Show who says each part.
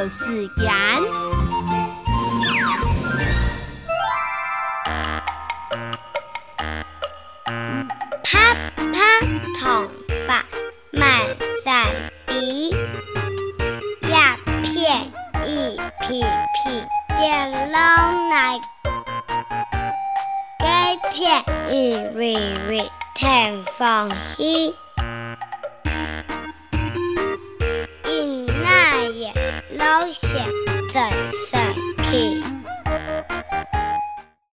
Speaker 1: 就是人。
Speaker 2: 啪啪桶把满载敌，鸦片一匹匹电笼来，钙片一粒粒碳放稀。保险镇上去。